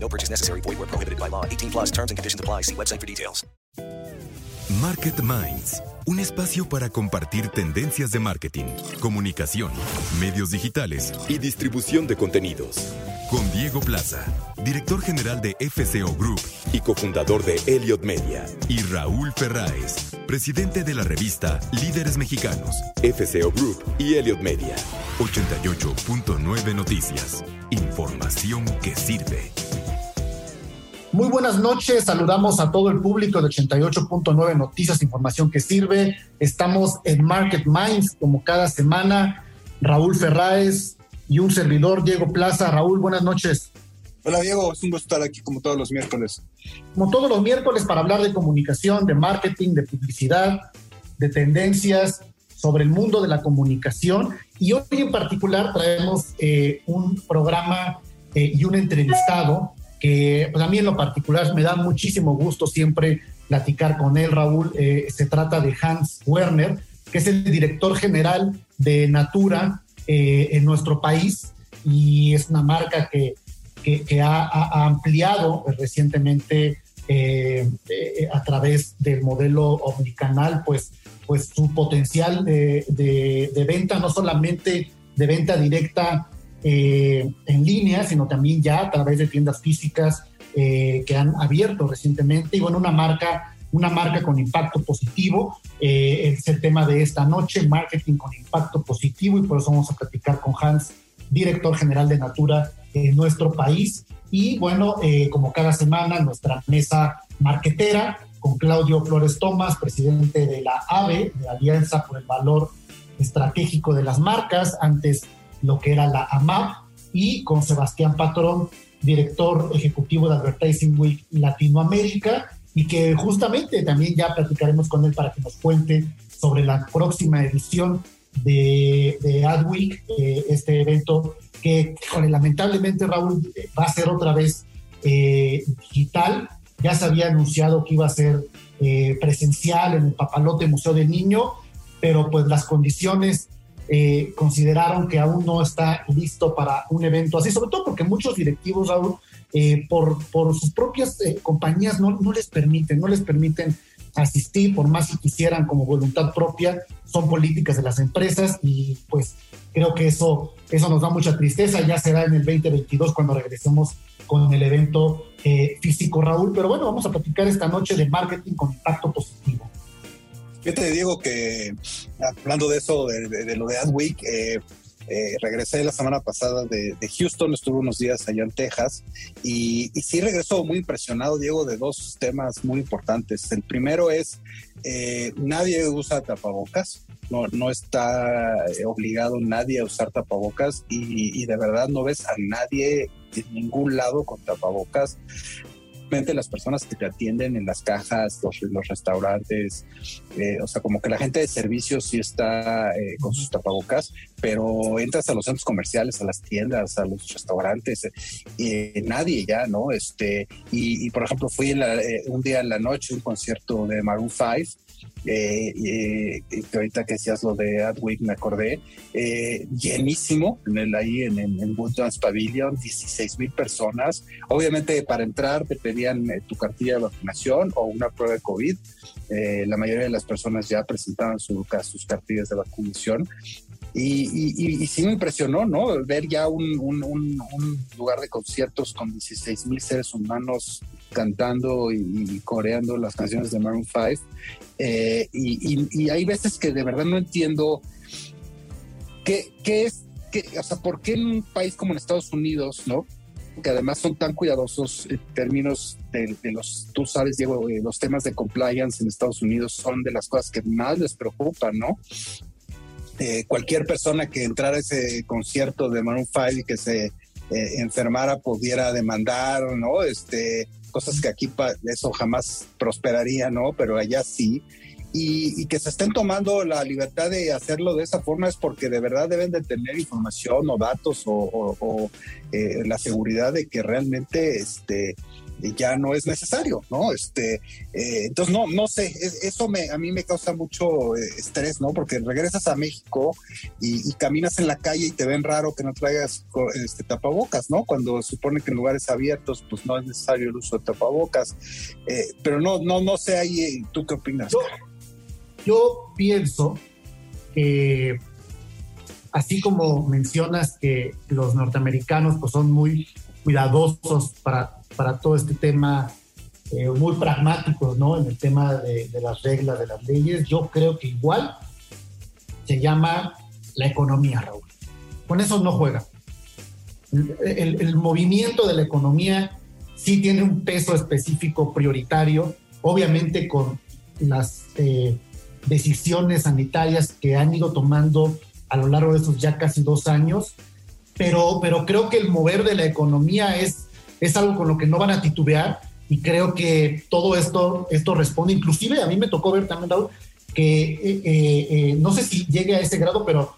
No purchase necessary. Void where prohibited by law. 18 plus terms and conditions apply. See website for details. Market Minds, un espacio para compartir tendencias de marketing, comunicación, medios digitales y distribución de contenidos. Con Diego Plaza, director general de FCO Group y cofundador de Elliot Media. Y Raúl Ferráez, presidente de la revista Líderes Mexicanos, FCO Group y Elliot Media. 88.9 Noticias. Información que sirve. Muy buenas noches, saludamos a todo el público de 88.9 Noticias, información que sirve. Estamos en Market Minds como cada semana. Raúl Ferráez y un servidor, Diego Plaza. Raúl, buenas noches. Hola Diego, es un gusto estar aquí como todos los miércoles. Como todos los miércoles para hablar de comunicación, de marketing, de publicidad, de tendencias sobre el mundo de la comunicación. Y hoy en particular traemos eh, un programa eh, y un entrevistado que pues a mí en lo particular me da muchísimo gusto siempre platicar con él, Raúl. Eh, se trata de Hans Werner, que es el director general de Natura eh, en nuestro país y es una marca que, que, ha, ampliado recientemente eh, a través del modelo omnicanal, pues, pues su potencial de, de venta, no solamente de venta directa eh, en línea, sino también ya a través de tiendas físicas eh, que han abierto recientemente. Y bueno, una marca, una marca con impacto positivo. Eh, es el tema de esta noche, marketing con impacto positivo, y por eso vamos a platicar con Hans, director general de Natura en nuestro país. Y bueno, como cada semana, nuestra mesa marquetera con Claudio Flores Tomás, presidente de la AVE, de Alianza por el Valor Estratégico de las Marcas, antes lo que era la AMAP, y con Sebastián Patrón, director ejecutivo de Advertising Week Latinoamérica, y que justamente también ya platicaremos con él para que nos cuente sobre la próxima edición de, de AdWeek, eh, este evento que lamentablemente Raúl va a ser otra vez eh, digital. Ya se había anunciado que iba a ser eh, presencial en el Papalote Museo del Niño, pero pues las condiciones eh, consideraron que aún no está listo para un evento así, sobre todo porque muchos directivos aún eh, por, por, sus propias eh, compañías no, no, les permiten, no les permiten asistir, por más que quisieran como voluntad propia, son políticas de las empresas y pues creo que eso, eso nos da mucha tristeza, ya será en el 2022 cuando regresemos con el evento físico, Raúl, pero bueno, vamos a platicar esta noche de marketing con impacto positivo. Fíjate, Diego, que hablando de eso, de, lo de Adweek, eh, eh, regresé la semana pasada de, Houston, estuve unos días allá en Texas y, sí regresó muy impresionado, Diego, de dos temas muy importantes. El primero es, eh, nadie usa tapabocas, no, no está obligado nadie a usar tapabocas y, y de verdad no ves a nadie en ningún lado con tapabocas las personas que te atienden en las cajas, los, los restaurantes, eh, o sea, como que la gente de servicios sí está eh, con sus tapabocas, pero entras a los centros comerciales, a las tiendas, a los restaurantes, y nadie ya, ¿no? Este, y, por ejemplo, fui eh, un día en la noche un concierto de Maroon 5 eh, eh, que ahorita que decías lo de Adweek me acordé, eh, llenísimo en el, ahí en, en, Woodlands Pavilion, 16 mil personas. Obviamente para entrar te pedían eh, tu cartilla de vacunación o una prueba de COVID. la mayoría de las personas ya presentaban su, sus cartillas de vacunación. Y, y, sí me impresionó, ¿no? Ver ya un, un, un lugar de conciertos con 16 mil seres humanos cantando y, coreando las canciones de Maroon 5. Eh, y, hay veces que de verdad no entiendo qué, qué es, qué, o sea, por qué en un país como en Estados Unidos, ¿no? que además son tan cuidadosos en términos de, los, tú sabes, Diego, eh, los temas de compliance en Estados Unidos son de las cosas que más les preocupan, ¿no? Eh, cualquier persona que entrara a ese concierto de Maroon 5 y que se enfermara pudiera demandar, ¿no? Este, cosas que aquí eso jamás prosperaría, ¿no? Pero allá sí. Y, que se estén tomando la libertad de hacerlo de esa forma es porque de verdad deben de tener información o datos o, eh, la seguridad de que realmente este, ya no es necesario, ¿no? Este, eh, entonces, no, no sé, eso me, a mí me causa mucho eh, estrés, ¿no? Porque regresas a México y, caminas en la calle y te ven raro que no traigas este, tapabocas, ¿no? Cuando supone que en lugares abiertos, pues no es necesario el uso de tapabocas. Eh, pero no, no, no sé ahí, ¿tú qué opinas? Yo, yo pienso que así como mencionas que los norteamericanos pues son muy cuidadosos para para todo este tema, eh, muy pragmáticos, ¿no? En el tema de, las reglas, de las leyes. Yo creo que igual se llama la economía, Raúl. Con eso no juega. El, movimiento de la economía sí tiene un peso específico prioritario, obviamente con las eh, decisiones sanitarias que han ido tomando a lo largo de estos ya casi dos años, pero, pero creo que el mover de la economía es es algo con lo que no van a titubear y creo que todo esto, esto responde, inclusive a mí me tocó ver también, Raúl, que eh, eh, eh, no sé si llegue a ese grado, pero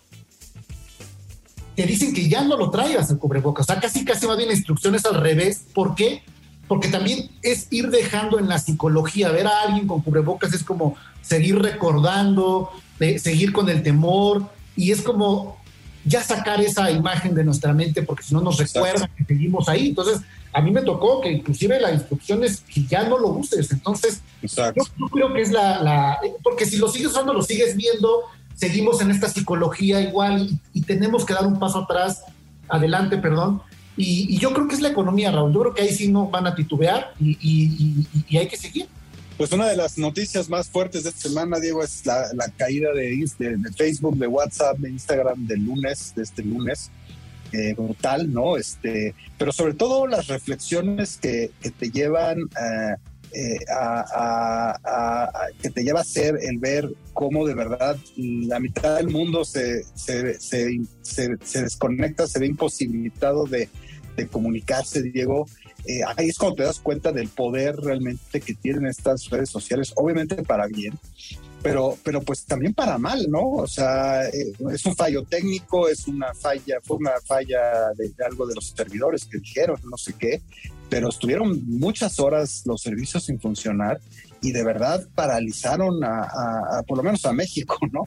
te dicen que ya no lo traigas el cubrebocas, o sea, casi casi va bien instrucciones al revés, ¿por qué? Porque también es ir dejando en la psicología, ver a alguien con cubrebocas es como seguir recordando, seguir con el temor, y es como ya sacar esa imagen de nuestra mente, porque si no nos recuerda que seguimos ahí. Entonces, a mí me tocó que inclusive la instrucción es que ya no lo uses. Entonces, yo, creo que es la, Porque si lo sigues usando, lo sigues viendo, seguimos en esta psicología igual y, tenemos que dar un paso atrás, adelante, perdón. Y, yo creo que es la economía, Raúl. Yo creo que ahí sí no van a titubear y, hay que seguir. Pues una de las noticias más fuertes de esta semana, Diego, es la, caída de, de, Facebook, de WhatsApp, de Instagram del lunes, de este lunes eh, brutal, ¿no? Este, pero sobre todo las reflexiones que, te llevan eh, eh, a, que te lleva a ser el ver cómo de verdad la mitad del mundo se, se, se, desconecta, se ve imposibilitado de, de comunicarse, Diego. Eh, ahí es cuando te das cuenta del poder realmente que tienen estas redes sociales, obviamente para bien, pero, pero pues también para mal, ¿no? O sea, eh, es un fallo técnico, es una falla, fue una falla de, algo de los servidores que dijeron, no sé qué, pero estuvieron muchas horas los servicios sin funcionar y de verdad paralizaron a, por lo menos a México, ¿no?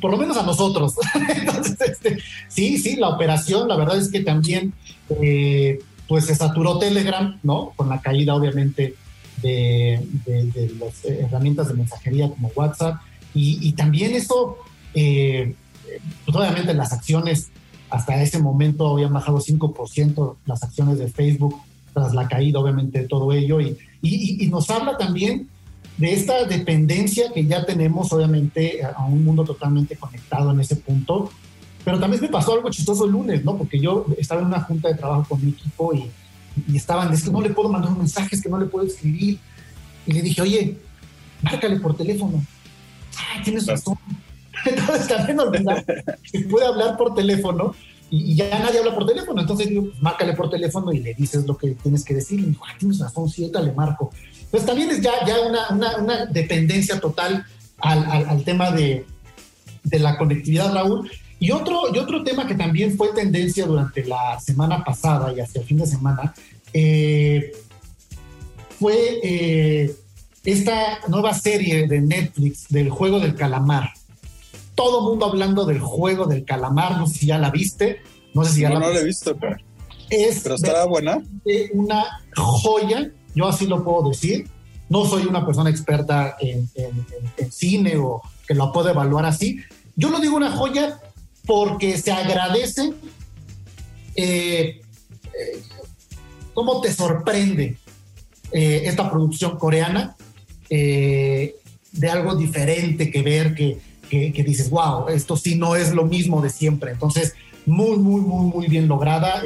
Por lo menos a nosotros. Entonces, este, sí, sí, la operación, la verdad es que también, eh, pues se saturó Telegram, ¿no? Con la caída, obviamente, de, las herramientas de mensajería como WhatsApp. Y, también eso, eh, pues obviamente las acciones hasta ese momento habían bajado 5% las acciones de Facebook tras la caída obviamente de todo ello. Y, y, nos habla también de esta dependencia que ya tenemos obviamente a un mundo totalmente conectado en ese punto. Pero también me pasó algo chistoso el lunes, ¿no? Porque yo estaba en una junta de trabajo con mi equipo y y estaban, es que no le puedo mandar un mensaje, es que no le puedo escribir. Y le dije, oye, márcale por teléfono. Ay, tienes razón. Entonces también olvidar que puede hablar por teléfono y, ya nadie habla por teléfono. Entonces digo, márcale por teléfono y le dices lo que tienes que decir. Y dijo, ay, tienes razón, sí, le marco. Pues también es ya, ya una, una, una dependencia total al, al, al tema de, de la conectividad, Raúl. Y otro, y otro tema que también fue tendencia durante la semana pasada y hacia el fin de semana eh, fue eh, esta nueva serie de Netflix del juego del calamar. Todo mundo hablando del juego del calamar, no sé si ya la viste, no sé si ya no, la no la he visto, pero, es pero estará buena. Una joya, yo así lo puedo decir. No soy una persona experta en, en cine o que lo puedo evaluar así. Yo lo digo una joya porque se agradece eh, eh, cómo te sorprende eh, esta producción coreana de algo diferente que ver, que, dices, wow, esto sí no es lo mismo de siempre. Entonces, muy, muy, muy, muy bien lograda,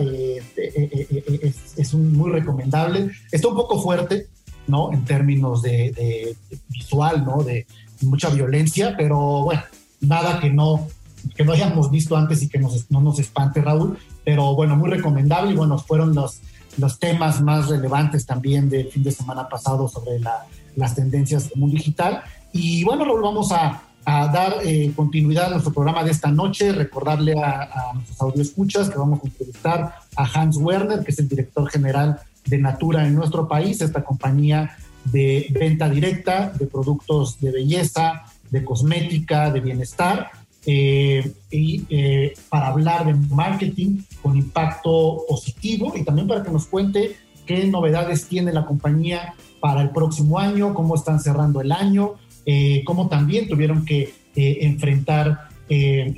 es, muy recomendable. Está un poco fuerte, ¿no? En términos de visual, ¿no? De mucha violencia, pero bueno, nada que no que no hayamos visto antes y que nos, no nos espante, Raúl. Pero bueno, muy recomendable y bueno, fueron los, los temas más relevantes también del fin de semana pasado sobre las tendencias del mundo digital. Y bueno, Raúl, vamos a, dar eh, continuidad a nuestro programa de esta noche, recordarle a, a nuestros audioescuchas que vamos a entrevistar a Hans Werner, que es el director general de Natura en nuestro país, esta compañía de venta directa de productos de belleza, de cosmética, de bienestar, eh, y eh, para hablar de marketing con impacto positivo y también para que nos cuente qué novedades tiene la compañía para el próximo año, cómo están cerrando el año, eh, cómo también tuvieron que enfrentar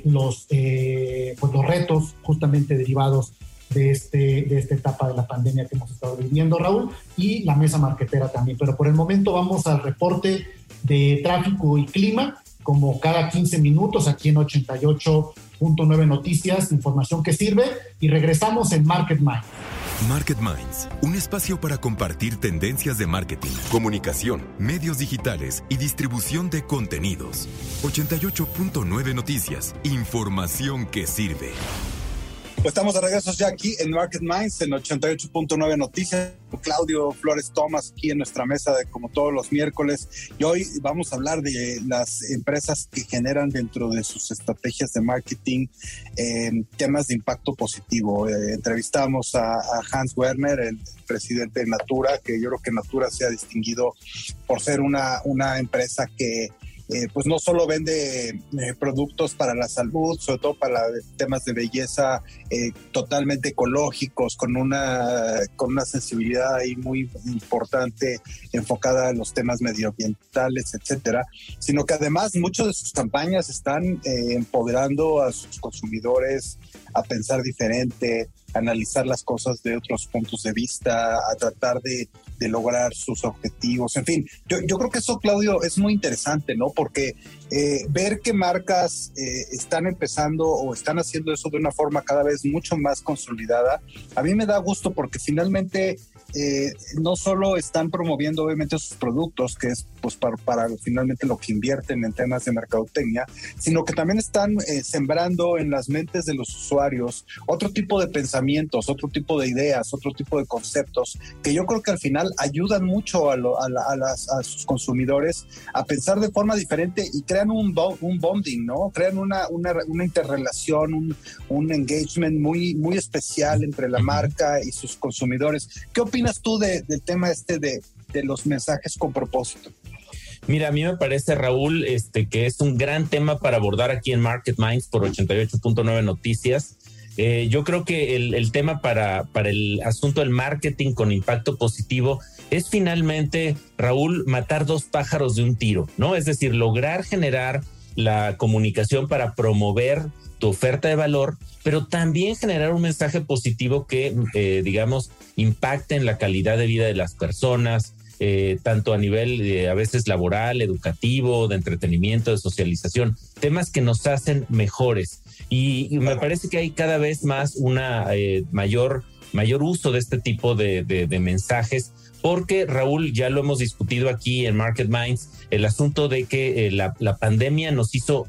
los, pues los retos justamente derivados de, este, de esta etapa de la pandemia que hemos estado viviendo, Raúl, y la mesa marquetera también. Pero por el momento vamos al reporte de tráfico y clima, como cada 15 minutos aquí en 88.9 Noticias, información que sirve, y regresamos en Market Minds. Market Minds, un espacio para compartir tendencias de marketing, comunicación, medios digitales y distribución de contenidos. 88.9 Noticias, información que sirve. Pues estamos de regreso ya aquí en Market Minds en 88.9 Noticias. Claudio Flores Tomás aquí en nuestra mesa de como todos los miércoles. Y hoy vamos a hablar de las empresas que generan dentro de sus estrategias de marketing eh, temas de impacto positivo. Eh, entrevistamos a, a, Hans Werner, el presidente de Natura, que yo creo que Natura se ha distinguido por ser una, una empresa que eh, pues no solo vende eh, productos para la salud, sobre todo para temas de belleza eh, totalmente ecológicos, con una, con una sensibilidad ahí muy importante enfocada en los temas medioambientales, etcétera, sino que además muchas de sus campañas están empoderando a sus consumidores a pensar diferente, analizar las cosas de otros puntos de vista, a tratar de, lograr sus objetivos. En fin, yo, yo, creo que eso, Claudio, es muy interesante, ¿no? Porque eh, ver que marcas eh, están empezando o están haciendo eso de una forma cada vez mucho más consolidada, a mí me da gusto porque finalmente eh, no solo están promoviendo obviamente sus productos, que es pues para, para, finalmente lo que invierten en temas de mercadotecnia, sino que también están eh, sembrando en las mentes de los usuarios otro tipo de pensamientos, otro tipo de ideas, otro tipo de conceptos, que yo creo que al final ayudan mucho a, a, sus consumidores a pensar de forma diferente y crean un, un bonding, ¿no? Crean una, una, una interrelación, un, un, engagement muy, muy especial entre la marca y sus consumidores. ¿Qué opinas? Opinas tú de, del tema este de, de los mensajes con propósito? Mira, a mí me parece, Raúl, este, que es un gran tema para abordar aquí en Market Minds por 88.9 Noticias. Eh, yo creo que el, el, tema para, para el asunto del marketing con impacto positivo es finalmente, Raúl, matar dos pájaros de un tiro, ¿no? Es decir, lograr generar la comunicación para promover tu oferta de valor, pero también generar un mensaje positivo que, eh, digamos, impacte en la calidad de vida de las personas, eh, tanto a nivel a veces laboral, educativo, de entretenimiento, de socialización, temas que nos hacen mejores. Y, me parece que hay cada vez más una eh, mayor, mayor uso de este tipo de, de mensajes porque Raúl, ya lo hemos discutido aquí en Market Minds, el asunto de que eh, la, pandemia nos hizo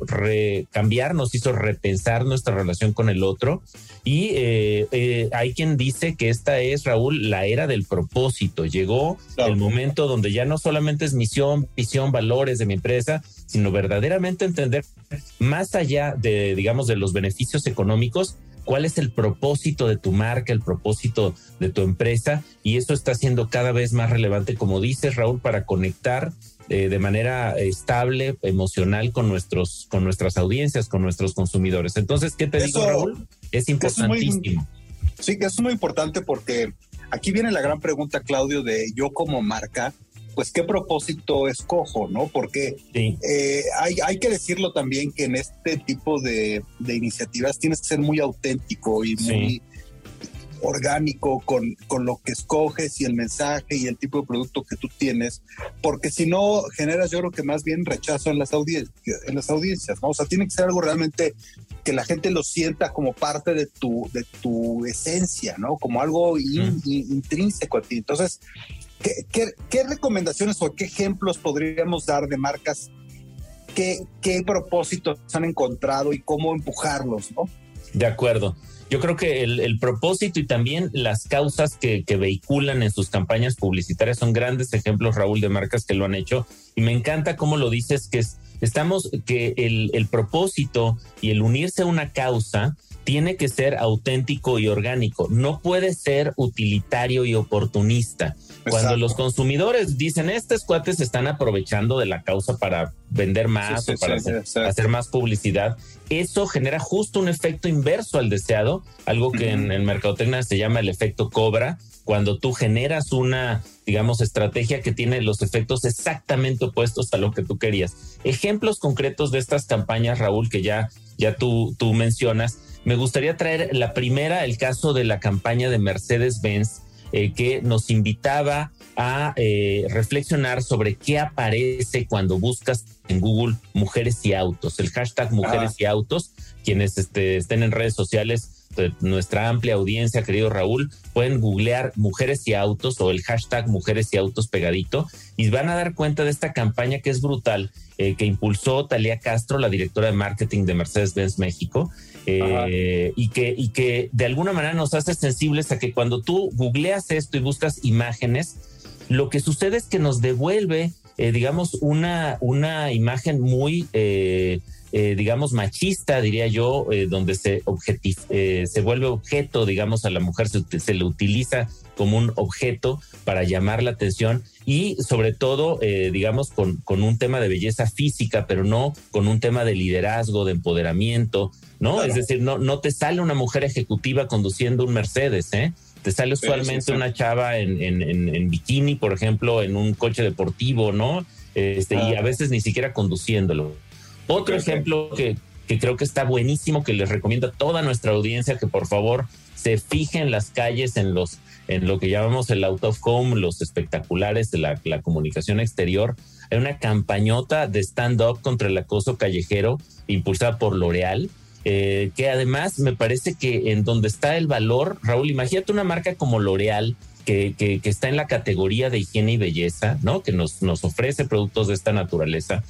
cambiar, nos hizo repensar nuestra relación con el otro. Y eh, eh, hay quien dice que esta es, Raúl, la era del propósito. Llegó el momento donde ya no solamente es misión, visión, valores de mi empresa, sino verdaderamente entender más allá de, digamos, de los beneficios económicos, cuál es el propósito de tu marca, el propósito de tu empresa y eso está siendo cada vez más relevante, como dices Raúl, para conectar eh, de manera estable, emocional con nuestros, con nuestras audiencias, con nuestros consumidores. Entonces, ¿qué te digo Raúl? Es importantísimo. sí, que es muy importante porque aquí viene la gran pregunta, Claudio, de yo como marca, pues qué propósito escojo, ¿no? Porque eh, hay, hay, que decirlo también que en este tipo de, iniciativas tienes que ser muy auténtico y muy orgánico con, con, lo que escoges y el mensaje y el tipo de producto que tú tienes, porque si no generas yo creo que más bien rechazo en las, audiencias, en las audiencias, ¿no? O sea, tiene que ser algo realmente que la gente lo sienta como parte de tu, de tu esencia, ¿no? Como algo intrínseco a ti. Entonces, ¿Qué, recomendaciones o qué ejemplos podríamos dar de marcas? ¿Qué, qué propósitos han encontrado y cómo empujarlos? ¿no? De acuerdo. yo creo que el, propósito y también las causas que, vehiculan en sus campañas publicitarias son grandes ejemplos, Raúl, de marcas que lo han hecho. Y me encanta cómo lo dices, que estamos, que el, el propósito y el unirse a una causa tiene que ser auténtico y orgánico. No puede ser utilitario y oportunista. Cuando los consumidores dicen, estos cuates se están aprovechando de la causa para vender más o para hacer, más publicidad, eso genera justo un efecto inverso al deseado, algo que en, el mercadotecnia se llama el efecto cobra, cuando tú generas una, digamos, estrategia que tiene los efectos exactamente opuestos a lo que tú querías. Ejemplos concretos de estas campañas, Raúl, que ya, ya tú, tú mencionas, me gustaría traer la primera, el caso de la campaña de Mercedes-Benz eh, que nos invitaba a eh, reflexionar sobre qué aparece cuando buscas en Google mujeres y autos, el hashtag mujeres y autos, quienes este, estén en redes sociales, nuestra amplia audiencia, querido Raúl, pueden googlear mujeres y autos o el hashtag mujeres y autos pegadito y van a dar cuenta de esta campaña que es brutal, eh, que impulsó Talia Castro, la directora de marketing de Mercedes-Benz México, eh, y, que, y que de alguna manera nos hace sensibles a que cuando tú googleas esto y buscas imágenes, lo que sucede es que nos devuelve, eh, digamos, una, una imagen muy, eh, digamos, machista, diría yo, donde se, se vuelve objeto, digamos, a la mujer, se, se, le utiliza como un objeto para llamar la atención y sobre todo, digamos, con, con un tema de belleza física, pero no con un tema de liderazgo, de empoderamiento, ¿no? Es decir, no, no te sale una mujer ejecutiva conduciendo un Mercedes, ¿eh? Te sale usualmente una chava en, en, bikini, por ejemplo, en un coche deportivo, ¿no? Este, Y a veces ni siquiera conduciéndolo. Otro ejemplo que, que creo que está buenísimo, que les recomiendo a toda nuestra audiencia que por favor se fijen en las calles, en los en lo que llamamos el out of home, los espectaculares de la, la comunicación exterior. Hay una campañota de stand-up contra el acoso callejero impulsada por L'Oreal, eh, que además me parece que en donde está el valor, Raúl, imagínate una marca como L'Oreal, que, que, está en la categoría de higiene y belleza, ¿no? Que nos, nos ofrece productos de esta naturaleza,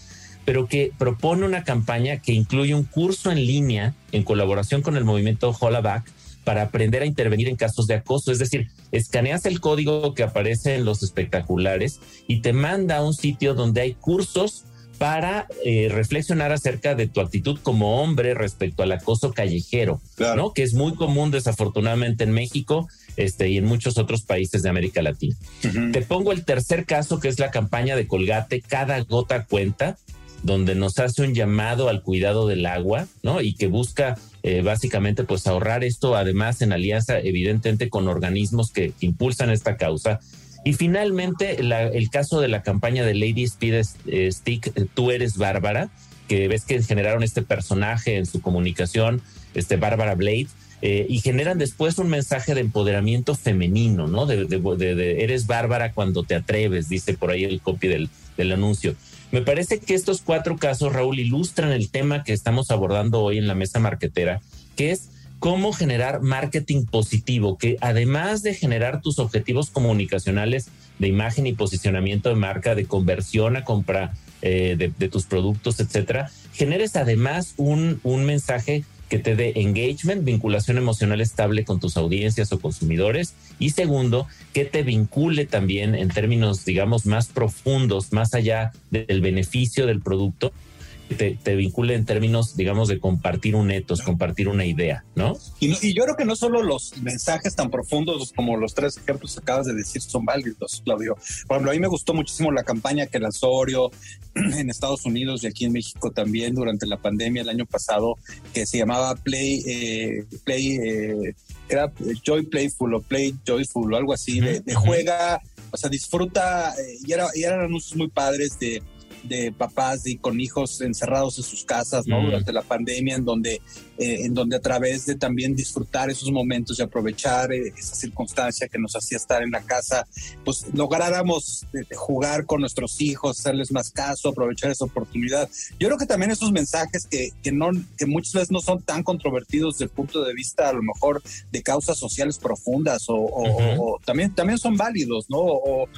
pero que propone una campaña que incluye un curso en línea en colaboración con el movimiento Hollaback para aprender a intervenir en casos de acoso. Es decir, escaneas el código que aparece en los espectaculares y te manda a un sitio donde hay cursos para eh, reflexionar acerca de tu actitud como hombre respecto al acoso callejero, ¿no? Que es muy común desafortunadamente en México este, y en muchos otros países de América Latina. Te pongo el tercer caso, que es la campaña de Colgate, Cada Gota Cuenta, donde nos hace un llamado al cuidado del agua, ¿no? Y que busca eh, básicamente pues ahorrar esto, además en alianza evidentemente con organismos que impulsan esta causa y finalmente, el caso de la campaña de Lady Speed eh, Stick, eh, Tú eres Bárbara, que ves que generaron este personaje en su comunicación, este Bárbara Blade, y generan después un mensaje de empoderamiento femenino, ¿no? De, eres bárbara cuando te atreves, dice por ahí el copy del anuncio. Me parece que estos cuatro casos, Raúl, ilustran el tema que estamos abordando hoy en la mesa marquetera, que es cómo generar marketing positivo, que además de generar tus objetivos comunicacionales de imagen y posicionamiento de marca, de conversión a compra eh, de, tus productos, etcétera, generes además un, un mensaje que te dé engagement, vinculación emocional estable con tus audiencias o consumidores. Y segundo, que te vincule también en términos, digamos, más profundos, más allá del beneficio del producto, te, te, vincule en términos, digamos, de compartir un etos, compartir una idea, ¿no? Y, yo creo que no solo los mensajes tan profundos como los tres ejemplos que acabas de decir son válidos, Claudio. Por ejemplo, a mí me gustó muchísimo la campaña que lanzó Oreo en Estados Unidos y aquí en México también durante la pandemia el año pasado, que se llamaba Play, eh, Play, eh, era Joy Playful o Play Joyful o algo así, de, juega, o sea, disfruta, eh, y, era, y eran anuncios muy padres de de papás y con hijos encerrados en sus casas, ¿no? Mm. Durante la pandemia, en donde eh, en donde a través de también disfrutar esos momentos y aprovechar eh, esa circunstancia que nos hacía estar en la casa, pues lográramos eh, jugar con nuestros hijos, hacerles más caso, aprovechar esa oportunidad. Yo creo que también esos mensajes que, que, no, que muchas veces no son tan controvertidos desde el punto de vista a lo mejor de causas sociales profundas o, también, también son válidos, ¿no? O,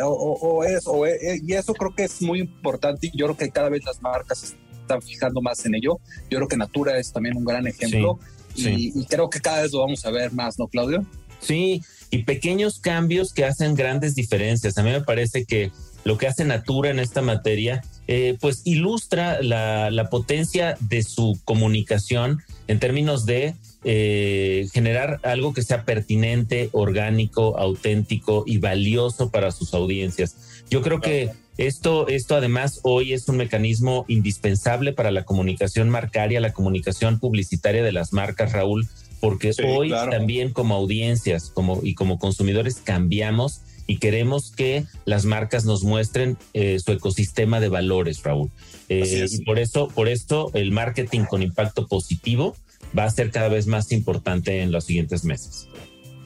o, eso, y eso creo que es muy importante y yo creo que cada vez las marcas están fijando más en ello. Yo creo que Natura es también un gran ejemplo. y, y creo que cada vez lo vamos a ver más, ¿no, Claudio? Sí, y pequeños cambios que hacen grandes diferencias. A mí me parece que lo que hace Natura en esta materia, eh, pues ilustra la, la, potencia de su comunicación en términos de eh, generar algo que sea pertinente, orgánico, auténtico y valioso para sus audiencias. Yo creo que esto, esto además hoy es un mecanismo indispensable para la comunicación marcaria, la comunicación publicitaria de las marcas, Raúl, porque sí, hoy claro. también como audiencias como, y como consumidores cambiamos y queremos que las marcas nos muestren eh, su ecosistema de valores, Raúl. Eh, y por eso, por esto, el marketing con impacto positivo va a ser cada vez más importante en los siguientes meses.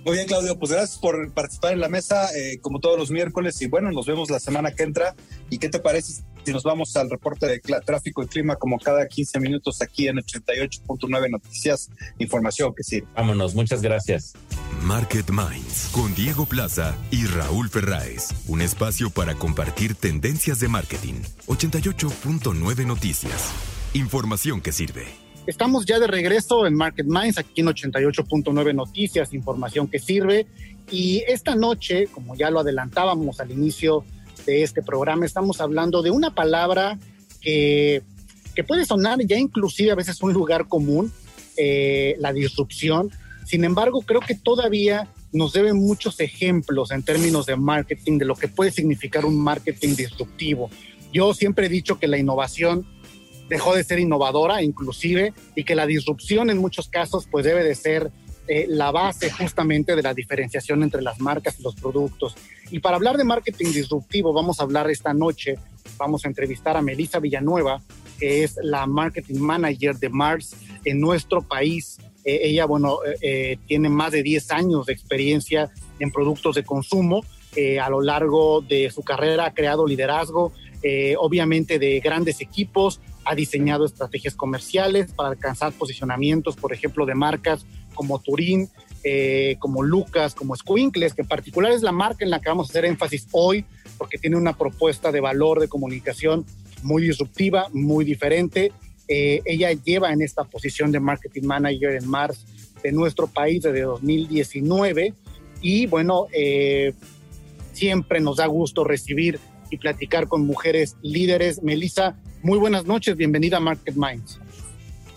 Muy bien, Claudio, pues gracias por participar en la mesa, eh, como todos los miércoles, y bueno, nos vemos la semana que entra. ¿Y qué te parece si nos vamos al reporte de tráfico y clima como cada 15 minutos aquí en 88.9 Noticias, información que sirve? Vámonos, muchas gracias. Market Minds con Diego Plaza y Raúl Ferráez, un espacio para compartir tendencias de marketing. 88.9 Noticias, información que sirve. Estamos ya de regreso en Market Minds, aquí en 88.9 Noticias, información que sirve. Y esta noche, como ya lo adelantábamos al inicio de este programa, estamos hablando de una palabra que, que puede sonar ya inclusive a veces un lugar común, eh, la disrupción. Sin embargo, creo que todavía nos deben muchos ejemplos en términos de marketing, de lo que puede significar un marketing disruptivo. Yo siempre he dicho que la innovación dejó de ser innovadora inclusive y que la disrupción en muchos casos pues debe de ser eh, la base justamente de la diferenciación entre las marcas y los productos. Y para hablar de marketing disruptivo vamos a hablar esta noche, vamos a entrevistar a Melissa Villanueva, que es la marketing manager de Mars en nuestro país. Eh, ella, bueno, eh, tiene más de 10 años de experiencia en productos de consumo. a lo largo de su carrera ha creado liderazgo, obviamente de grandes equipos, ha diseñado estrategias comerciales para alcanzar posicionamientos, por ejemplo, de marcas como Turín, eh, como Lucas, como Squinkles, que en particular es la marca en la que vamos a hacer énfasis hoy, porque tiene una propuesta de valor de comunicación muy disruptiva, muy diferente. Eh, ella lleva en esta posición de marketing manager en Mars de nuestro país desde 2019 y bueno, eh, siempre nos da gusto recibir y platicar con mujeres líderes. Melissa, muy buenas noches, bienvenida a Market Minds.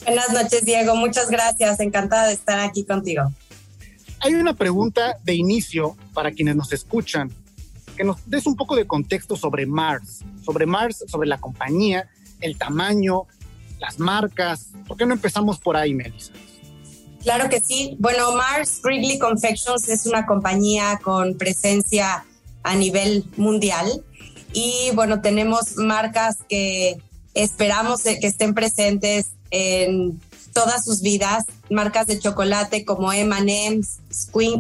Buenas noches, Diego, muchas gracias, encantada de estar aquí contigo. Hay una pregunta de inicio para quienes nos escuchan, que nos des un poco de contexto sobre Mars, sobre Mars, sobre la compañía, el tamaño, las marcas. ¿Por qué no empezamos por ahí, Melissa? Claro que sí. Bueno, Mars Wrigley Confections es una compañía con presencia a nivel mundial y bueno, tenemos marcas que esperamos que estén presentes en todas sus vidas, marcas de chocolate como M&M's,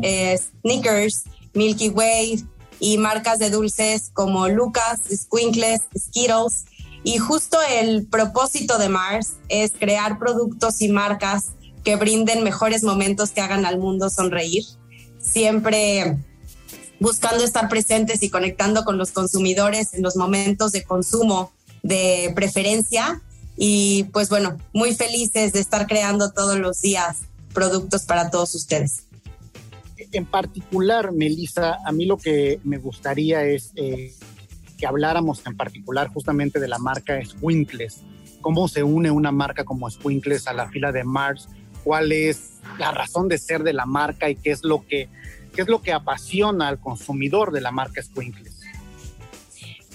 eh, Snickers, Milky Way y marcas de dulces como Lucas, Squinkles, Skittles. Y justo el propósito de Mars es crear productos y marcas que brinden mejores momentos que hagan al mundo sonreír. Siempre buscando estar presentes y conectando con los consumidores en los momentos de consumo de preferencia. Y pues bueno, muy felices de estar creando todos los días productos para todos ustedes. En particular, Melissa, a mí lo que me gustaría es eh, que habláramos en particular justamente de la marca Squinkles. ¿Cómo se une una marca como Squinkles a la fila de Mars? ¿Cuál es la razón de ser de la marca y qué es lo que ¿Qué es lo que apasiona al consumidor de la marca Squinkles?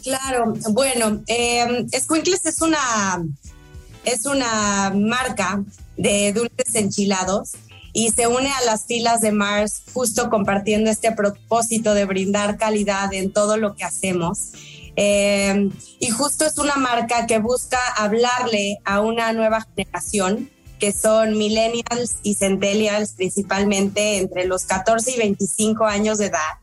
Claro, bueno, eh, Squinkles es una, es una marca de dulces enchilados y se une a las filas de Mars justo compartiendo este propósito de brindar calidad en todo lo que hacemos. Eh, y justo es una marca que busca hablarle a una nueva generación que son millennials y centennials principalmente entre los 14 y 25 años de edad,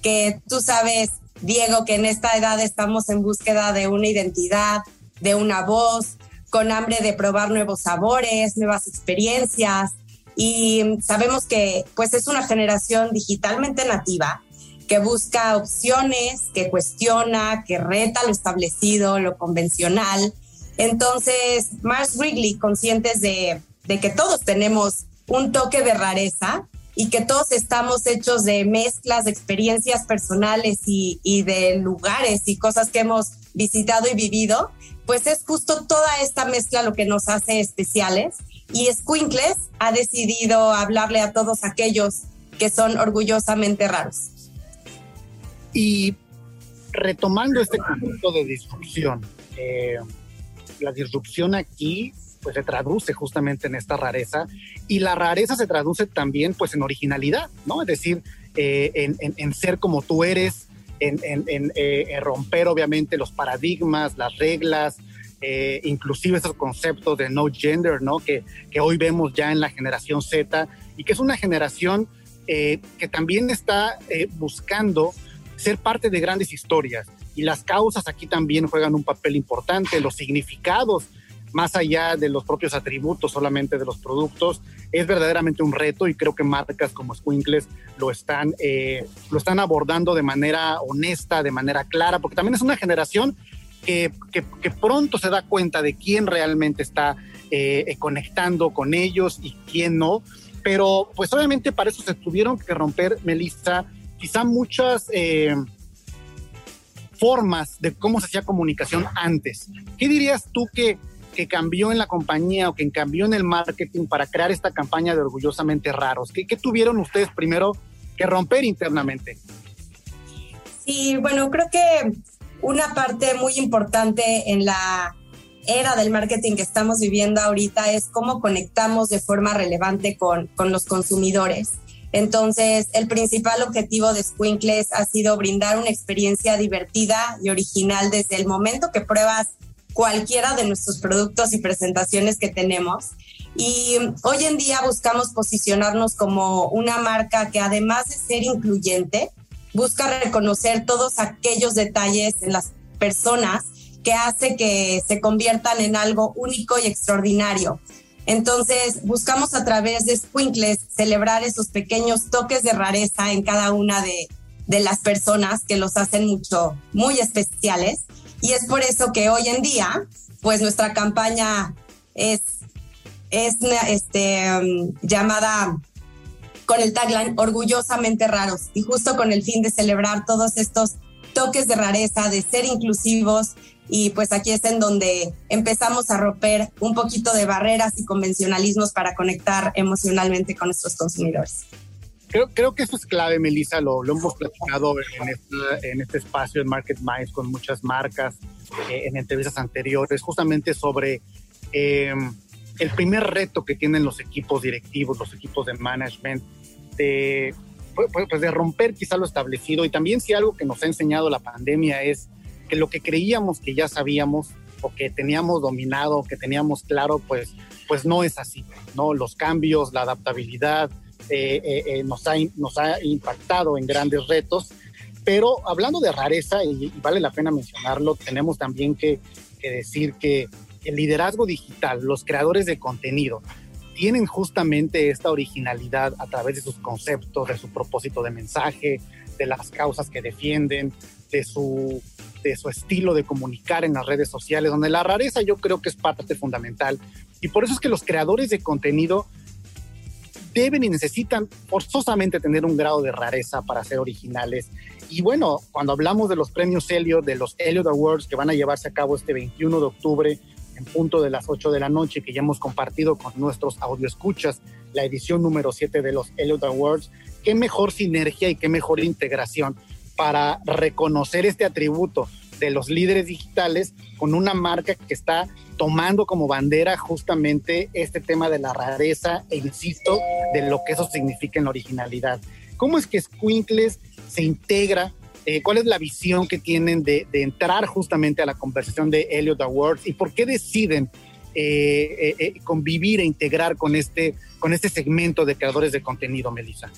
que tú sabes, Diego, que en esta edad estamos en búsqueda de una identidad, de una voz, con hambre de probar nuevos sabores, nuevas experiencias. Y sabemos que pues es una generación digitalmente nativa que busca opciones, que cuestiona, que reta lo establecido, lo convencional. Entonces, Mars Wrigley, conscientes de, que todos tenemos un toque de rareza y que todos estamos hechos de mezclas de experiencias personales y, de lugares y cosas que hemos visitado y vivido, pues es justo toda esta mezcla lo que nos hace especiales. Y Squinkles ha decidido hablarle a todos aquellos que son orgullosamente raros. Y retomando este concepto de disrupción, eh, la disrupción aquí pues se traduce justamente en esta rareza y la rareza se traduce también pues en originalidad, ¿no? Es decir, eh, en, en, ser como tú eres, en, eh, en, romper obviamente los paradigmas, las reglas, eh, inclusive esos conceptos de no gender, ¿no? Que, que, hoy vemos ya en la generación Z y que es una generación eh, que también está buscando ser parte de grandes historias y las causas aquí también juegan un papel importante, los significados más allá de los propios atributos solamente de los productos, es verdaderamente un reto y creo que marcas como Squinkles lo están, eh, lo están abordando de manera honesta, de manera clara, porque también es una generación que, que, pronto se da cuenta de quién realmente está eh, conectando con ellos y quién no. Pero pues obviamente para eso se tuvieron que romper, Melissa, quizá muchas... Eh, formas de cómo se hacía comunicación antes. ¿Qué dirías tú que que cambió en la compañía o que cambió en el marketing para crear esta campaña de orgullosamente raros? ¿Qué, tuvieron ustedes primero que romper internamente? Sí, bueno, creo que una parte muy importante en la era del marketing que estamos viviendo ahorita es cómo conectamos de forma relevante con, con los consumidores. Entonces, el principal objetivo de Squinkles ha sido brindar una experiencia divertida y original desde el momento que pruebas cualquiera de nuestros productos y presentaciones que tenemos. Y hoy en día buscamos posicionarnos como una marca que además de ser incluyente, busca reconocer todos aquellos detalles en las personas que hace que se conviertan en algo único y extraordinario. Entonces, buscamos a través de Squinkles celebrar esos pequeños toques de rareza en cada una de, de las personas que los hacen mucho, muy especiales y es por eso que hoy en día, pues nuestra campaña es, es este, um, llamada con el tagline Orgullosamente Raros y justo con el fin de celebrar todos estos toques de rareza, de ser inclusivos y pues aquí es en donde empezamos a romper un poquito de barreras y convencionalismos para conectar emocionalmente con nuestros consumidores. Creo, creo que eso es clave, Melissa, lo, lo hemos platicado en, en este espacio en Market Minds con muchas marcas, eh, en entrevistas anteriores, justamente sobre em, el primer reto que tienen los equipos directivos, los equipos de management, de, pues, pues, pues de romper quizá lo establecido. Y también si algo que nos ha enseñado la pandemia es que lo que creíamos que ya sabíamos o que teníamos dominado, que teníamos claro, pues, pues no es así, ¿no? Los cambios, la adaptabilidad, eh, eh, eh, nos, ha, nos ha impactado en grandes retos. Pero hablando de rareza, y, vale la pena mencionarlo, tenemos también que, decir que el liderazgo digital, los creadores de contenido, tienen justamente esta originalidad a través de sus conceptos, de su propósito de mensaje, de las causas que defienden, de su, de su estilo de comunicar en las redes sociales, donde la rareza yo creo que es parte fundamental. Y por eso es que los creadores de contenido deben y necesitan forzosamente tener un grado de rareza para ser originales. Y bueno, cuando hablamos de los premios Elliot, de los Elliot Awards que van a llevarse a cabo este 21 de octubre en punto de las 8 de la noche, que ya hemos compartido con nuestros escuchas la edición número 7 de los Elliot Awards, qué mejor sinergia y qué mejor integración para reconocer este atributo de los líderes digitales con una marca que está tomando como bandera justamente este tema de la rareza e insisto, de lo que eso significa en la originalidad. ¿Cómo es que Squinkles se integra? Eh, ¿Cuál es la visión que tienen de, entrar justamente a la conversación de Elliot Awards y por qué deciden eh, eh, convivir e integrar con este, con este segmento de creadores de contenido, Melissa?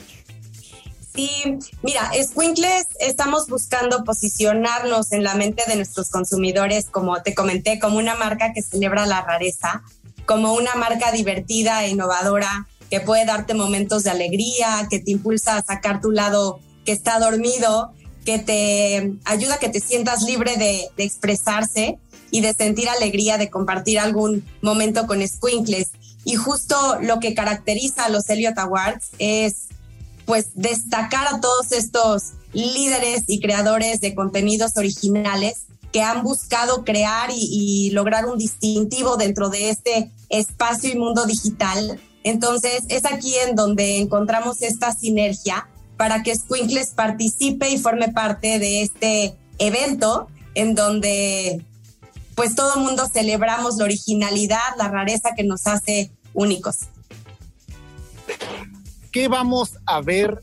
Sí, mira, Squinkles estamos buscando posicionarnos en la mente de nuestros consumidores, como te comenté, como una marca que celebra la rareza, como una marca divertida e innovadora que puede darte momentos de alegría, que te impulsa a sacar tu lado que está dormido, que te ayuda a que te sientas libre de, expresarse y de sentir alegría de compartir algún momento con Squinkles. y justo lo que caracteriza a los Elliot Awards es pues destacar a todos estos líderes y creadores de contenidos originales que han buscado crear y, lograr un distintivo dentro de este espacio y mundo digital. Entonces es aquí en donde encontramos esta sinergia para que Squinkles participe y forme parte de este evento en donde pues todo el mundo celebramos la originalidad, la rareza que nos hace únicos. ¿Qué vamos a ver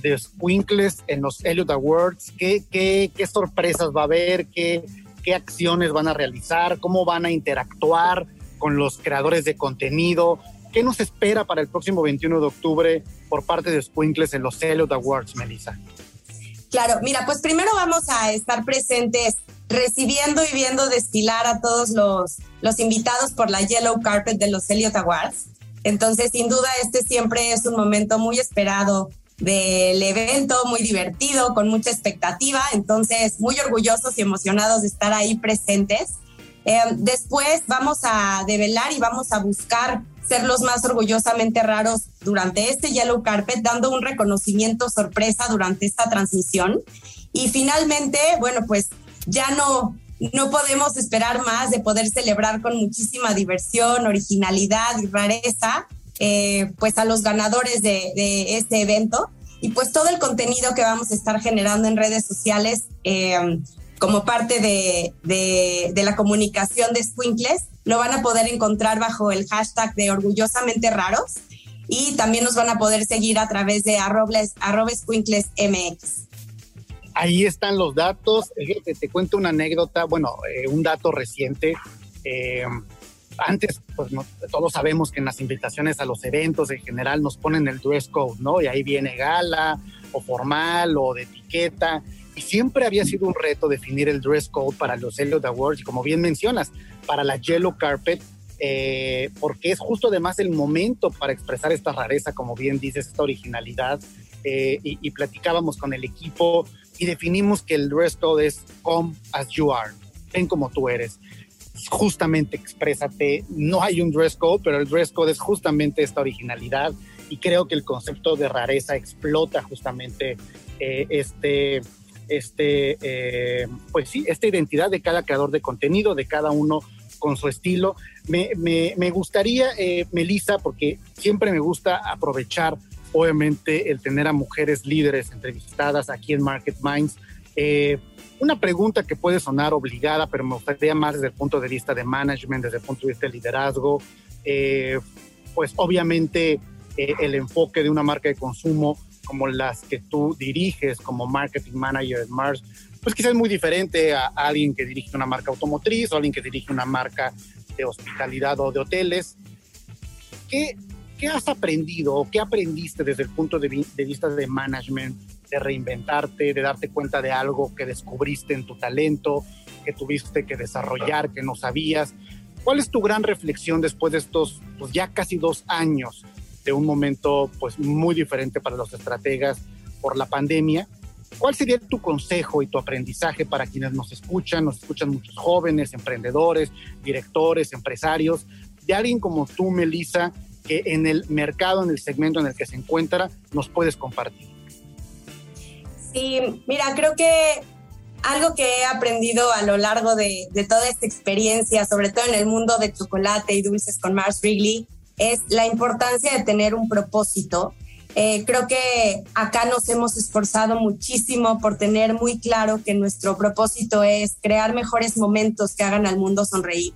de Squinkles en los Elliot Awards? ¿Qué, sorpresas va a haber? ¿Qué, ¿Qué acciones van a realizar? ¿Cómo van a interactuar con los creadores de contenido? ¿Qué nos espera para el próximo 21 de octubre por parte de Squinkles en los Elliot Awards, Melissa? Claro, mira, pues primero vamos a estar presentes recibiendo y viendo desfilar a todos los, los invitados por la Yellow Carpet de los Elliot Awards. Entonces, sin duda, este siempre es un momento muy esperado del evento, muy divertido, con mucha expectativa, entonces muy orgullosos y emocionados de estar ahí presentes. Eh, después vamos a develar y vamos a buscar ser los más orgullosamente raros durante este Yellow Carpet, dando un reconocimiento sorpresa durante esta transmisión. Y finalmente, bueno, pues ya no, no podemos esperar más de poder celebrar con muchísima diversión, originalidad y rareza, eh, pues a los ganadores de, este evento. Y pues todo el contenido que vamos a estar generando en redes sociales eh, como parte de, la comunicación de Squinkles, lo van a poder encontrar bajo el hashtag de orgullosamente raros y también nos van a poder seguir a través de arrobles, MX ahí están los datos. Te, cuento una anécdota, bueno, eh, un dato reciente. Eh, antes, pues todos sabemos que en las invitaciones a los eventos en general nos ponen el dress code, ¿no? Y ahí viene gala o formal o de etiqueta. Y siempre había sido un reto definir el dress code para los Elliot Awards y como bien mencionas, para la Yellow Carpet, eh, porque es justo además el momento para expresar esta rareza, como bien dices, esta originalidad. y, platicábamos con el equipo y definimos que el dress code es come as you are, ven como tú eres. Justamente exprésate, no hay un dress code, pero el dress code es justamente esta originalidad y creo que el concepto de rareza explota justamente eh, este, este, eh, pues sí, esta identidad de cada creador de contenido, de cada uno con su estilo. Me, me, gustaría, eh, Melissa, porque siempre me gusta aprovechar obviamente el tener a mujeres líderes entrevistadas aquí en Market Minds. Eh, una pregunta que puede sonar obligada, pero me gustaría más desde el punto de vista de management, desde el punto de vista de liderazgo. Eh, pues obviamente eh, el enfoque de una marca de consumo como las que tú diriges como marketing manager en Mars, pues quizás es muy diferente a, alguien que dirige una marca automotriz o alguien que dirige una marca de hospitalidad o de hoteles. ¿Qué, ¿qué has aprendido o qué aprendiste desde el punto de, vista de management, de reinventarte, de darte cuenta de algo que descubriste en tu talento, que tuviste que desarrollar, que no sabías? ¿Cuál es tu gran reflexión después de estos pues, ya casi dos años de un momento pues, muy diferente para los estrategas por la pandemia? ¿Cuál sería tu consejo y tu aprendizaje para quienes nos escuchan? Nos escuchan muchos jóvenes, emprendedores, directores, empresarios, de alguien como tú, Melissa, que en el mercado, en el segmento en el que se encuentra, nos puedes compartir. Sí, mira, creo que algo que he aprendido a lo largo de, toda esta experiencia, sobre todo en el mundo de chocolate y dulces con Mars Wrigley, es la importancia de tener un propósito. Eh, creo que acá nos hemos esforzado muchísimo por tener muy claro que nuestro propósito es crear mejores momentos que hagan al mundo sonreír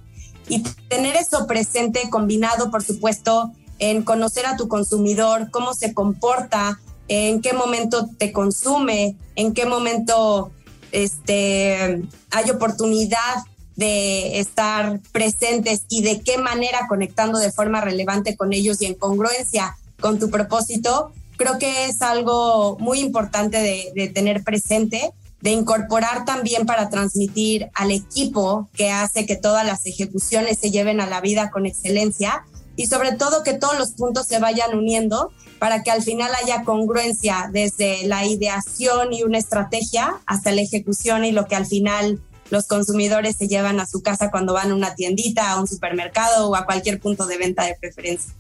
y tener eso presente combinado, por supuesto, en conocer a tu consumidor, cómo se comporta, en qué momento te consume, en qué momento este, hay oportunidad de estar presentes y de qué manera conectando de forma relevante con ellos y en congruencia con tu propósito, creo que es algo muy importante de, de tener presente de incorporar también para transmitir al equipo que hace que todas las ejecuciones se lleven a la vida con excelencia y sobre todo que todos los puntos se vayan uniendo para que al final haya congruencia desde la ideación y una estrategia hasta la ejecución y lo que al final los consumidores se llevan a su casa cuando van a una tiendita, a un supermercado o a cualquier punto de venta de preferencia.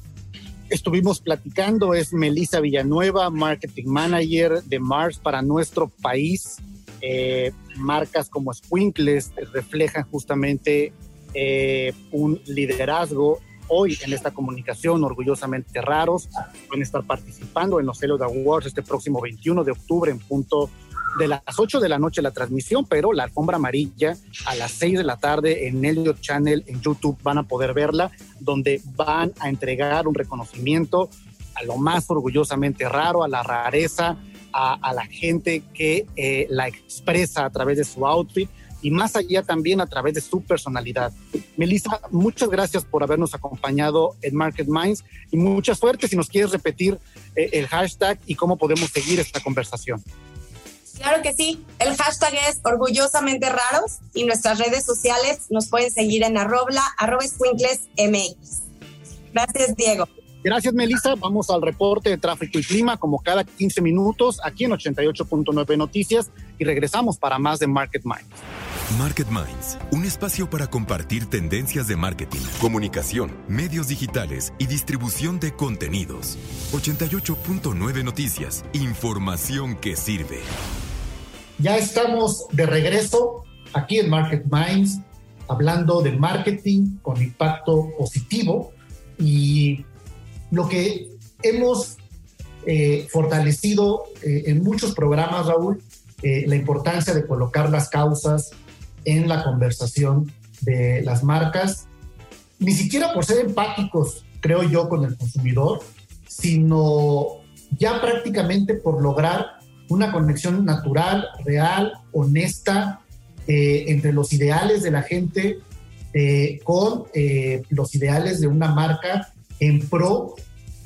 Estuvimos platicando, es Melissa Villanueva, Marketing Manager de Mars para nuestro país. Eh, marcas como Squinkles reflejan justamente eh, un liderazgo hoy en esta comunicación, orgullosamente raros. Van a estar participando en los Hello Awards este próximo 21 de octubre en punto de las 8 de la noche la transmisión, pero la alfombra amarilla a las 6 de la tarde en Elliot Channel en YouTube van a poder verla, donde van a entregar un reconocimiento a lo más orgullosamente raro, a la rareza, a, la gente que eh, la expresa a través de su outfit y más allá también a través de su personalidad. Melissa, muchas gracias por habernos acompañado en Market Minds y mucha suerte si nos quieres repetir eh, el hashtag y cómo podemos seguir esta conversación. Claro que sí. El hashtag es orgullosamente raros y nuestras redes sociales nos pueden seguir en arroba, arroba MX. Gracias, Diego. Gracias, Melissa. Vamos al reporte de tráfico y clima como cada 15 minutos aquí en 88.9 Noticias y regresamos para más de Market Minds. Market Minds, un espacio para compartir tendencias de marketing, comunicación, medios digitales y distribución de contenidos. 88.9 Noticias, información que sirve. Ya estamos de regreso aquí en Market Minds hablando de marketing con impacto positivo y lo que hemos eh, fortalecido eh, en muchos programas, Raúl, eh, la importancia de colocar las causas en la conversación de las marcas, ni siquiera por ser empáticos, creo yo, con el consumidor, sino ya prácticamente por lograr una conexión natural, real, honesta, entre los ideales de la gente con los ideales de una marca en pro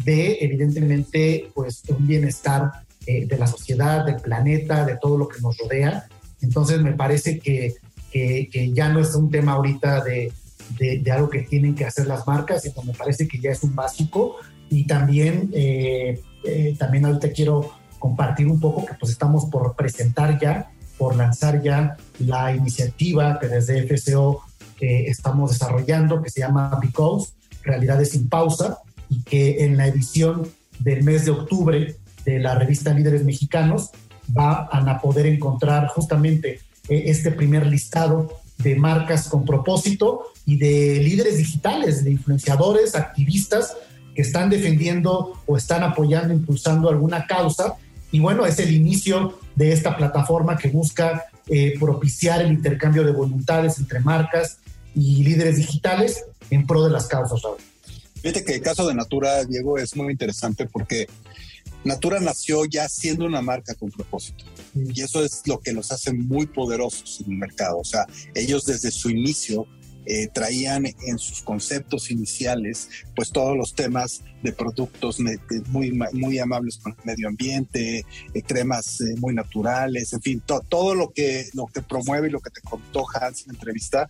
de, evidentemente, pues un bienestar de la sociedad, del planeta, de todo lo que nos rodea. Entonces me parece que, que, ya no es un tema ahorita de, de, algo que tienen que hacer las marcas, sino me parece que ya es un básico. Y también, también ahorita quiero compartir un poco que pues estamos por presentar ya, por lanzar ya la iniciativa que desde FCO eh, estamos desarrollando, que se llama Because, Realidades sin Pausa, y que en la edición del mes de octubre de la revista Líderes Mexicanos van a poder encontrar justamente eh, este primer listado de marcas con propósito y de líderes digitales, de influenciadores, activistas que están defendiendo o están apoyando, impulsando alguna causa. Y bueno, es el inicio de esta plataforma que busca eh, propiciar el intercambio de voluntades entre marcas y líderes digitales en pro de las causas. Fíjate que el caso de Natura, Diego, es muy interesante porque Natura nació ya siendo una marca con propósito. Y eso es lo que los hace muy poderosos en el mercado. O sea, ellos desde su inicio eh, traían en sus conceptos iniciales pues todos los temas de productos muy, muy amables con el medio ambiente, eh, cremas eh, muy naturales, en fin, todo lo que, lo que promueve y lo que te contó Hans en la entrevista,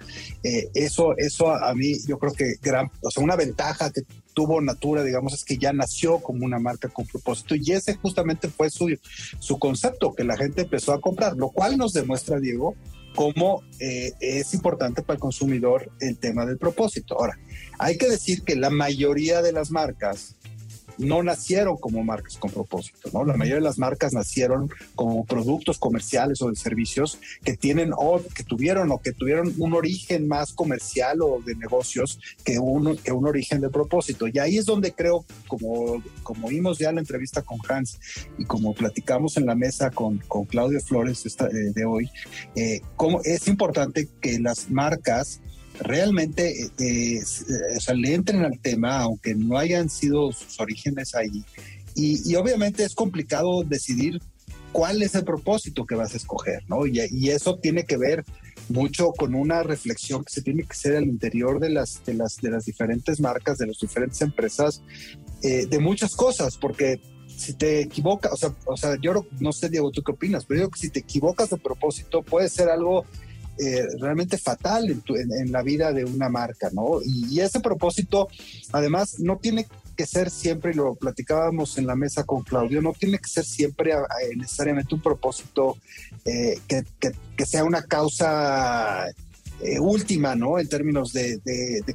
eso, eso a mí yo creo que gran, o sea, una ventaja que tuvo Natura, digamos, es que ya nació como una marca con propósito y ese justamente fue su, su concepto que la gente empezó a comprar, lo cual nos demuestra, Diego, cómo eh, es importante para el consumidor el tema del propósito. Ahora, hay que decir que la mayoría de las marcas no nacieron como marcas con propósito, ¿no? La mayoría de las marcas nacieron como productos comerciales o de servicios que tienen o que tuvieron o que tuvieron un origen más comercial o de negocios que un, que un origen de propósito. Y ahí es donde creo, como, como vimos ya en la entrevista con Hans y como platicamos en la mesa con, con Claudio Flores esta, eh, de hoy, eh, cómo es importante que las marcas realmente eh, eh, le entren al tema, aunque no hayan sido sus orígenes ahí. Y, obviamente es complicado decidir cuál es el propósito que vas a escoger, ¿no? Y, eso tiene que ver mucho con una reflexión que se tiene que hacer al interior de las, de las, de las diferentes marcas, de las diferentes empresas, eh, de muchas cosas, porque si te equivocas, o sea, o sea, yo no sé, Diego, tú qué opinas, pero digo que si te equivocas de propósito puede ser algo eh, realmente fatal en, la vida de una marca, ¿no? Y, ese propósito, además, no tiene que ser siempre, y lo platicábamos en la mesa con Claudio, no tiene que ser siempre necesariamente un propósito que, que, sea una causa eh, última, ¿no? En términos de,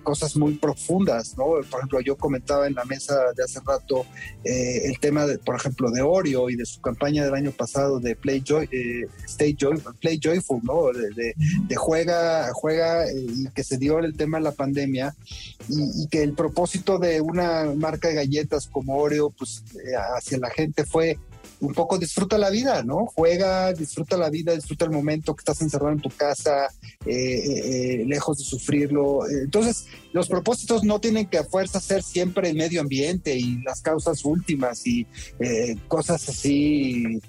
cosas muy profundas, ¿no? Por ejemplo, yo comentaba en la mesa de hace rato eh, el tema, de, por ejemplo, de Oreo y de su campaña del año pasado de Play, Joy, eh, Stay Joy, Play Joyful, ¿no? De, juega, juega y que se dio el tema de la pandemia y, y, que el propósito de una marca de galletas como Oreo, pues hacia la gente fue un poco disfruta la vida, ¿no? Juega, disfruta la vida, disfruta el momento que estás encerrado en tu casa, eh, eh, eh, lejos de sufrirlo. Entonces, los propósitos no tienen que a fuerza ser siempre el medio ambiente y las causas últimas y cosas así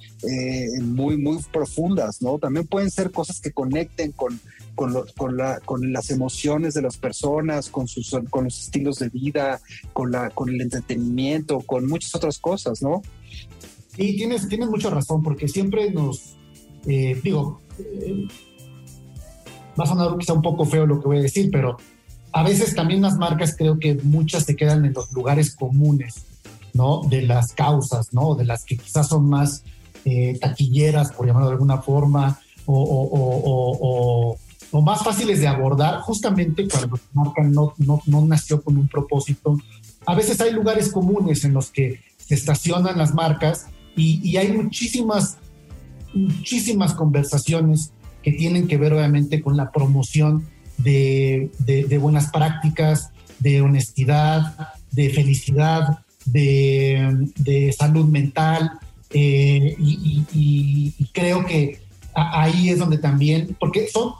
muy, muy profundas, ¿no? También pueden ser cosas que conecten con, con, con, la, con, las emociones de las personas, con, sus, con los estilos de vida, con, la, con el entretenimiento, con muchas otras cosas, ¿no? Sí, tienes, tienes mucha razón, porque siempre nos, eh, digo, eh, va a sonar quizá un poco feo lo que voy a decir, pero a veces también las marcas creo que muchas se quedan en los lugares comunes, ¿no? De las causas, ¿no? De las que quizás son más eh, taquilleras, por llamarlo de alguna forma, o, o, o, más fáciles de abordar, justamente cuando la marca no, no, no nació con un propósito. A veces hay lugares comunes en los que se estacionan las marcas y, hay muchísimas, muchísimas conversaciones que tienen que ver obviamente con la promoción de, buenas prácticas, de honestidad, de felicidad, de, salud mental. Eh, y, creo que ahí es donde también, porque son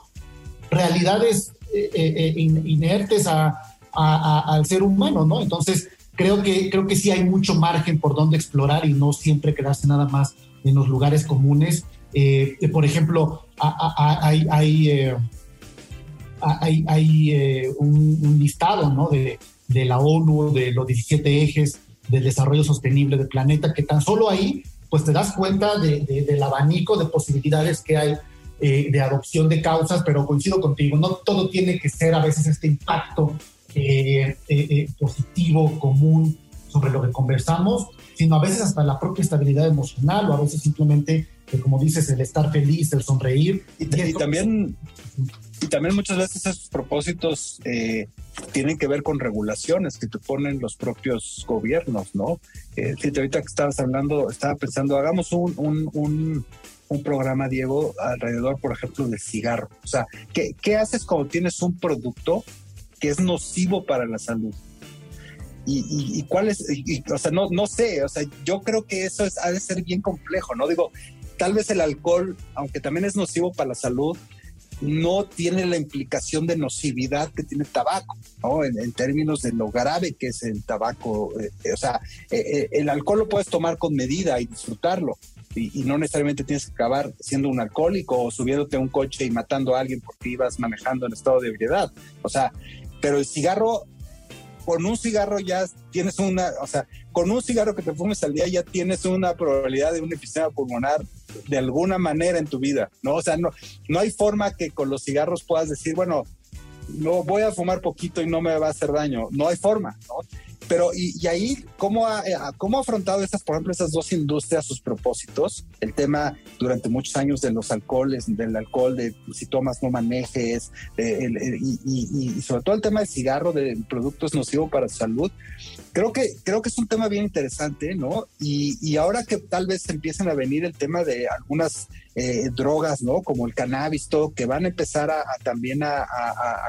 realidades eh, eh, inertes al ser humano, ¿no? Entonces, creo que, creo que sí hay mucho margen por donde explorar y no siempre quedarse nada más en los lugares comunes. Eh, por ejemplo, hay, hay, eh, hay, eh, un, listado ¿no? de, de, la ONU, de los 17 ejes del desarrollo sostenible del planeta, que tan solo ahí pues te das cuenta de, del abanico de posibilidades que hay de adopción de causas, pero coincido contigo, no todo tiene que ser a veces este impacto eh, eh, eh, positivo, común sobre lo que conversamos, sino a veces hasta la propia estabilidad emocional o a veces simplemente, como dices, el estar feliz, el sonreír. Y, también... Y también muchas veces esos propósitos tienen que ver con regulaciones que te ponen los propios gobiernos, ¿no? Eh, ahorita que estabas hablando, estaba pensando, hagamos un, un, un, un, programa, Diego, alrededor, por ejemplo, del cigarro. O sea, ¿qué, ¿qué haces cuando tienes un producto que es nocivo para la salud. Y, cuál es, o sea, no, no sé, o sea, yo creo que eso es, ha de ser bien complejo, ¿no? Digo, tal vez el alcohol, aunque también es nocivo para la salud, no tiene la implicación de nocividad que tiene el tabaco, ¿no? En, términos de lo grave que es el tabaco. Eh, o sea, eh, eh, el alcohol lo puedes tomar con medida y disfrutarlo. Y, y, no necesariamente tienes que acabar siendo un alcohólico o subiéndote a un coche y matando a alguien porque ibas manejando en estado de ebriedad. O sea, pero el cigarro, con un cigarro ya tienes una, o sea, con un cigarro que te fumes al día ya tienes una probabilidad de un episodio pulmonar de alguna manera en tu vida, ¿no? O sea, no, no hay forma que con los cigarros puedas decir, bueno, no voy a fumar poquito y no me va a hacer daño. No hay forma, ¿no? Pero, y, ahí, ¿cómo ha, eh, ¿cómo ha afrontado esas, por ejemplo, esas dos industrias sus propósitos? El tema durante muchos años de los alcoholes, del alcohol, de si tomas no manejes, y, sobre todo el tema del cigarro, de productos nocivos para la salud. Creo que, creo que es un tema bien interesante, ¿no? Y, ahora que tal vez empiecen a venir el tema de algunas eh, drogas, ¿no? Como el cannabis, todo, que van a empezar a, también a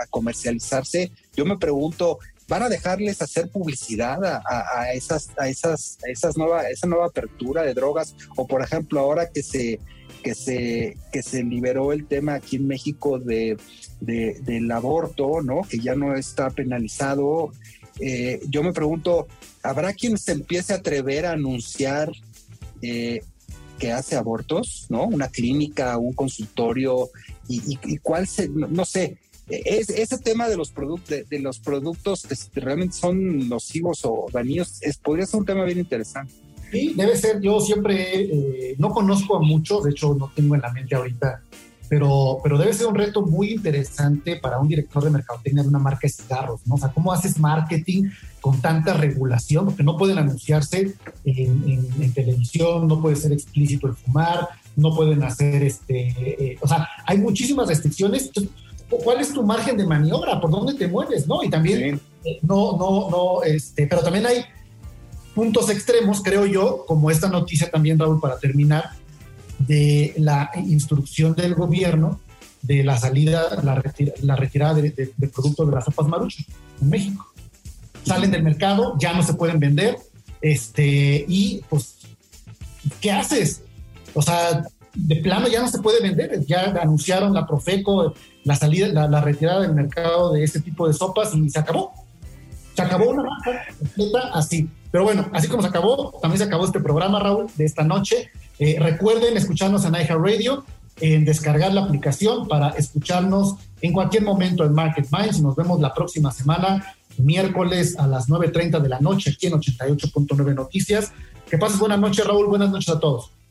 comercializarse, yo me pregunto, van a dejarles hacer publicidad a, esas, a esas, a esas nueva, esa nueva apertura de drogas, o por ejemplo, ahora que se, que se, que se liberó el tema aquí en México de, del aborto, ¿no? Que ya no está penalizado. Eh, yo me pregunto, ¿habrá quien se empiece a atrever a anunciar eh, que hace abortos, ¿no? Una clínica, un consultorio, y, y cuál se, no sé, es, ese tema de los, productos de, los productos que realmente son nocivos o dañinos podría ser un tema bien interesante. Sí, debe ser. Yo siempre eh, no conozco a muchos, de hecho no tengo en la mente ahorita pero, pero debe ser un reto muy interesante para un director de mercadotecnia de una marca de cigarros, ¿no? O sea, ¿cómo haces marketing con tanta regulación? Porque no pueden anunciarse en, televisión, no puede ser explícito el fumar, no pueden hacer este, eh, o sea, hay muchísimas restricciones. ¿Cuál es tu margen de maniobra? ¿Por dónde te mueves? ¿No? Y también, eh, no, no, no, este, pero también hay puntos extremos, creo yo, como esta noticia también, Raúl, para terminar, de la instrucción del gobierno de la salida, la, retirada de, productos de las sopas maruchas en México. Salen del mercado, ya no se pueden vender, este, y pues, ¿qué haces? O sea, de plano ya no se puede vender, ya anunciaron la Profeco la salida, la, retirada del mercado de este tipo de sopas y se acabó. Se acabó una marca completa así. Pero bueno, así como se acabó, también se acabó este programa, Raúl, de esta noche. Eh, recuerden escucharnos en Radio, en descargar la aplicación para escucharnos en cualquier momento en Market Minds. Nos vemos la próxima semana, miércoles a las 9.30 de la noche, aquí en 88.9 Noticias. Que pases buenas noches, Raúl. Buenas noches a todos.